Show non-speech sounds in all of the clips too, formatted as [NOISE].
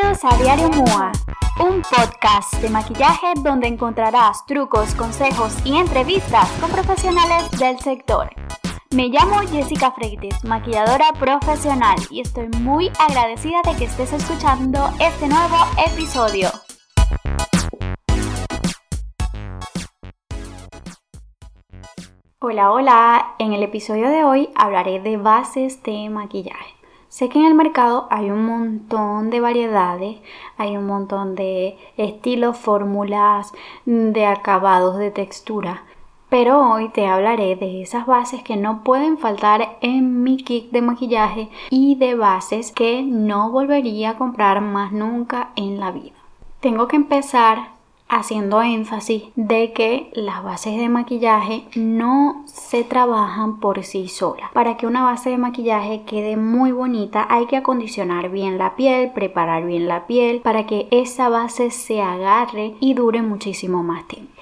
Bienvenidos a Diario MUA, un podcast de maquillaje donde encontrarás trucos, consejos y entrevistas con profesionales del sector. Me llamo Jessica Freites, maquilladora profesional, y estoy muy agradecida de que estés escuchando este nuevo episodio. Hola, hola, en el episodio de hoy hablaré de bases de maquillaje. Sé que en el mercado hay un montón de variedades, hay un montón de estilos, fórmulas, de acabados, de textura. Pero hoy te hablaré de esas bases que no pueden faltar en mi kit de maquillaje y de bases que no volvería a comprar más nunca en la vida. Tengo que empezar haciendo énfasis de que las bases de maquillaje no se trabajan por sí solas. Para que una base de maquillaje quede muy bonita hay que acondicionar bien la piel, preparar bien la piel para que esa base se agarre y dure muchísimo más tiempo.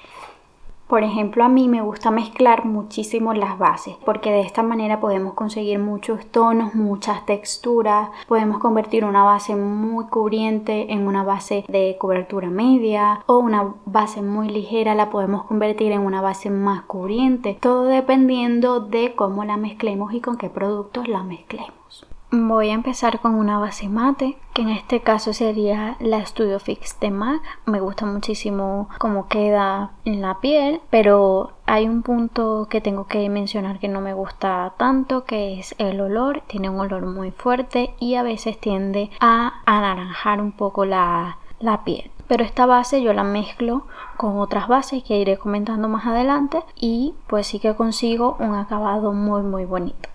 Por ejemplo, a mí me gusta mezclar muchísimo las bases porque de esta manera podemos conseguir muchos tonos, muchas texturas, podemos convertir una base muy cubriente en una base de cobertura media o una base muy ligera la podemos convertir en una base más cubriente, todo dependiendo de cómo la mezclemos y con qué productos la mezclemos. Voy a empezar con una base mate, que en este caso sería la Studio Fix de MAC. Me gusta muchísimo cómo queda en la piel, pero hay un punto que tengo que mencionar que no me gusta tanto, que es el olor. Tiene un olor muy fuerte y a veces tiende a anaranjar un poco la, la piel pero esta base yo la mezclo con otras bases que iré comentando más adelante y pues sí que consigo un acabado muy muy bonito.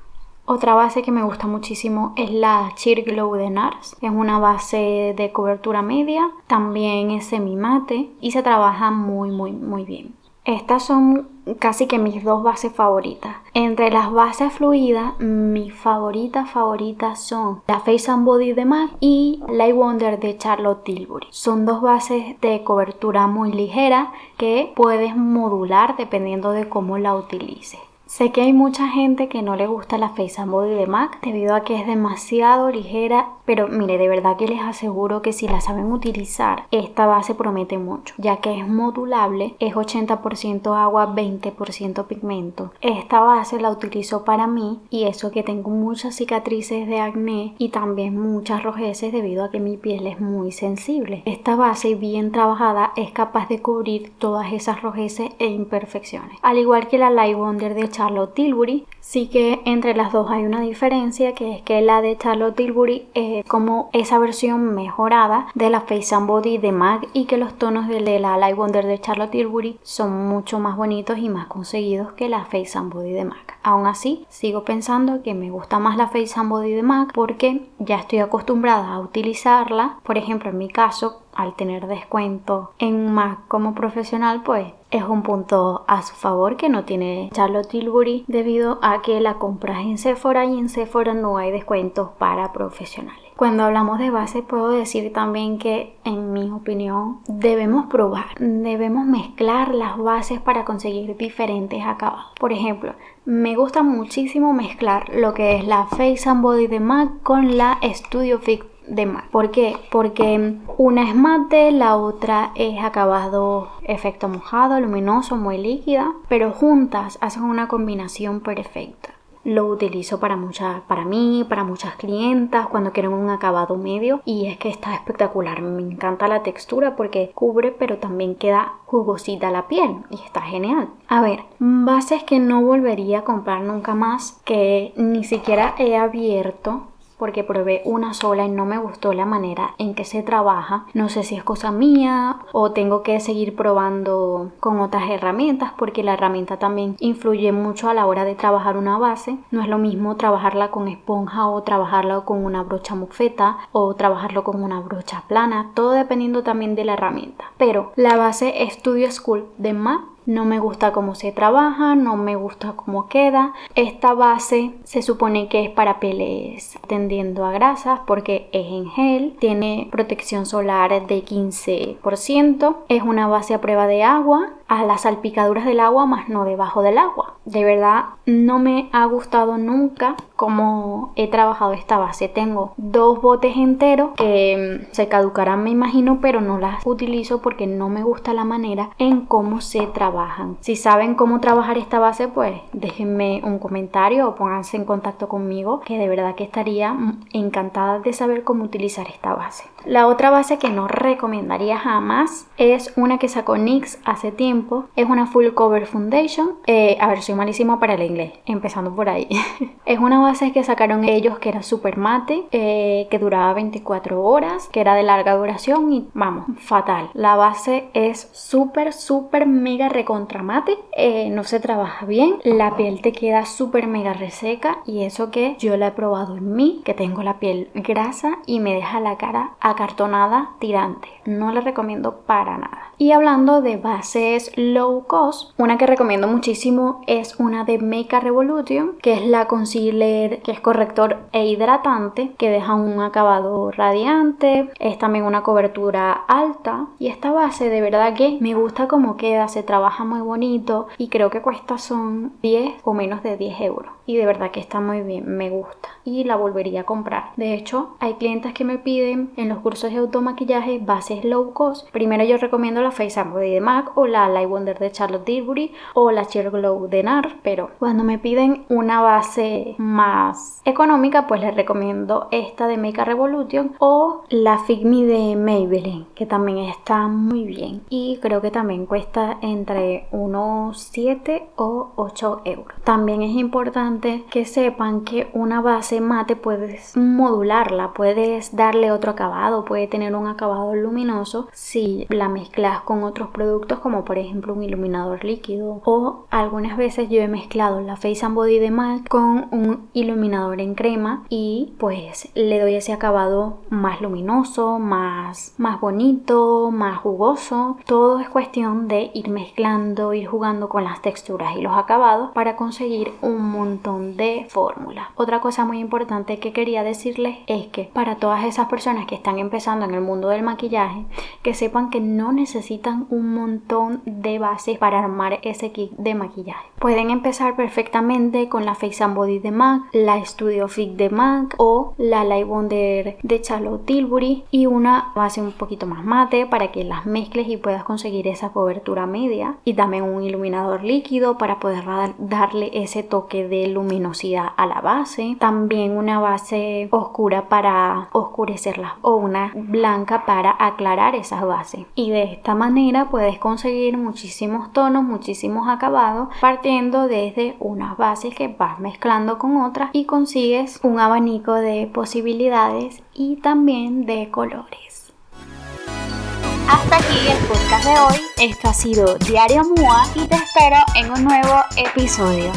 Otra base que me gusta muchísimo es la Cheer Glow de NARS. Es una base de cobertura media, también es semi mate y se trabaja muy muy muy bien. Estas son casi que mis dos bases favoritas. Entre las bases fluidas, mis favoritas favoritas son la Face and Body de MAC y Light Wonder de Charlotte Tilbury. Son dos bases de cobertura muy ligera que puedes modular dependiendo de cómo la utilices. Sé que hay mucha gente que no le gusta la Face and Body de MAC debido a que es demasiado ligera, pero mire, de verdad que les aseguro que si la saben utilizar, esta base promete mucho, ya que es modulable, es 80% agua, 20% pigmento. Esta base la utilizo para mí y eso que tengo muchas cicatrices de acné y también muchas rojeces debido a que mi piel es muy sensible. Esta base bien trabajada es capaz de cubrir todas esas rojeces e imperfecciones. Al igual que la Light Wonder de Charlotte Tilbury. Sí que entre las dos hay una diferencia, que es que la de Charlotte Tilbury es como esa versión mejorada de la Face and Body de MAC y que los tonos de la Light Wonder de Charlotte Tilbury son mucho más bonitos y más conseguidos que la Face and Body de MAC. Aún así, sigo pensando que me gusta más la Face and Body de MAC porque ya estoy acostumbrada a utilizarla. Por ejemplo, en mi caso, al tener descuento en MAC como profesional, pues es un punto a su favor que no tiene Charlotte Tilbury debido a que la compras en Sephora y en Sephora no hay descuentos para profesionales. Cuando hablamos de base puedo decir también que en mi opinión debemos probar, debemos mezclar las bases para conseguir diferentes acabados. Por ejemplo, me gusta muchísimo mezclar lo que es la Face and Body de MAC con la Studio Fix de. ¿Por qué? Porque una es mate, la otra es acabado efecto mojado, luminoso, muy líquida, pero juntas hacen una combinación perfecta. Lo utilizo para muchas, para mí, para muchas clientas cuando quieren un acabado medio y es que está espectacular. Me encanta la textura porque cubre pero también queda jugosita la piel y está genial. A ver, bases que no volvería a comprar nunca más que ni siquiera he abierto porque probé una sola y no me gustó la manera en que se trabaja. No sé si es cosa mía o tengo que seguir probando con otras herramientas porque la herramienta también influye mucho a la hora de trabajar una base. No es lo mismo trabajarla con esponja o trabajarla con una brocha mofeta o trabajarlo con una brocha plana, todo dependiendo también de la herramienta. Pero la base Studio School de MAC no me gusta cómo se trabaja, no me gusta cómo queda. Esta base se supone que es para pieles tendiendo a grasas porque es en gel, tiene protección solar de 15%, es una base a prueba de agua a las salpicaduras del agua, más no debajo del agua. De verdad, no me ha gustado nunca cómo he trabajado esta base. Tengo dos botes enteros que mm, se caducarán, me imagino, pero no las utilizo porque no me gusta la manera en cómo se trabajan. Si saben cómo trabajar esta base, pues déjenme un comentario o pónganse en contacto conmigo, que de verdad que estaría encantada de saber cómo utilizar esta base. La otra base que no recomendaría jamás es una que sacó NYX hace tiempo. Es una Full Cover Foundation. Eh, a ver, soy malísima para el inglés, empezando por ahí. [LAUGHS] es una base que sacaron ellos que era super mate, eh, que duraba 24 horas, que era de larga duración y vamos, fatal. La base es súper, súper mega recontra mate. Eh, no se trabaja bien. La piel te queda súper mega reseca y eso que yo la he probado en mí, que tengo la piel grasa y me deja la cara acartonada tirante. No le recomiendo para nada. Y hablando de bases low cost, una que recomiendo muchísimo es una de Make Revolution, que es la concealer que es corrector e hidratante, que deja un acabado radiante, es también una cobertura alta y esta base de verdad que me gusta como queda, se trabaja muy bonito y creo que cuesta son 10 o menos de 10 euros y de verdad que está muy bien, me gusta y la volvería a comprar. De hecho, hay clientes que me piden en los cursos de automaquillaje bases low cost. Primero yo recomiendo la Face Body de MAC o la Light Wonder de Charlotte Tilbury o la Sheer Glow de NAR, pero cuando me piden una base más económica, pues les recomiendo esta de Make Revolution o la Fit Me de Maybelline, que también está muy bien y creo que también cuesta entre unos 7 o 8 euros. También es importante que sepan que una base mate puedes modularla, puedes darle otro acabado, puede tener un acabado luminoso si la mezclas con otros productos como por ejemplo un iluminador líquido o algunas veces yo he mezclado la Face and Body de MAC con un iluminador en crema y pues le doy ese acabado más luminoso, más, más bonito, más jugoso. Todo es cuestión de ir mezclando, ir jugando con las texturas y los acabados para conseguir un montón de fórmulas. Otra cosa muy importante que quería decirles es que para todas esas personas que están empezando en el mundo del maquillaje, que sepan que no necesitan un montón de bases para armar ese kit de maquillaje. Pueden empezar perfectamente con la Face and Body de MAC, la Studio Fit de MAC o la Light Wonder de Charlotte Tilbury y una base un poquito más mate para que las mezcles y puedas conseguir esa cobertura media y también un iluminador líquido para poder darle ese toque de luminosidad a la base. También una base oscura para oscurecerla o una blanca para aclarar esas bases. Y de esta manera puedes conseguir muchísimos tonos, muchísimos acabados partiendo desde unas bases que vas mezclando con otras y consigues un abanico de posibilidades y también de colores. Hasta aquí el podcast de hoy. Esto ha sido Diario MUA y te espero en un nuevo episodio.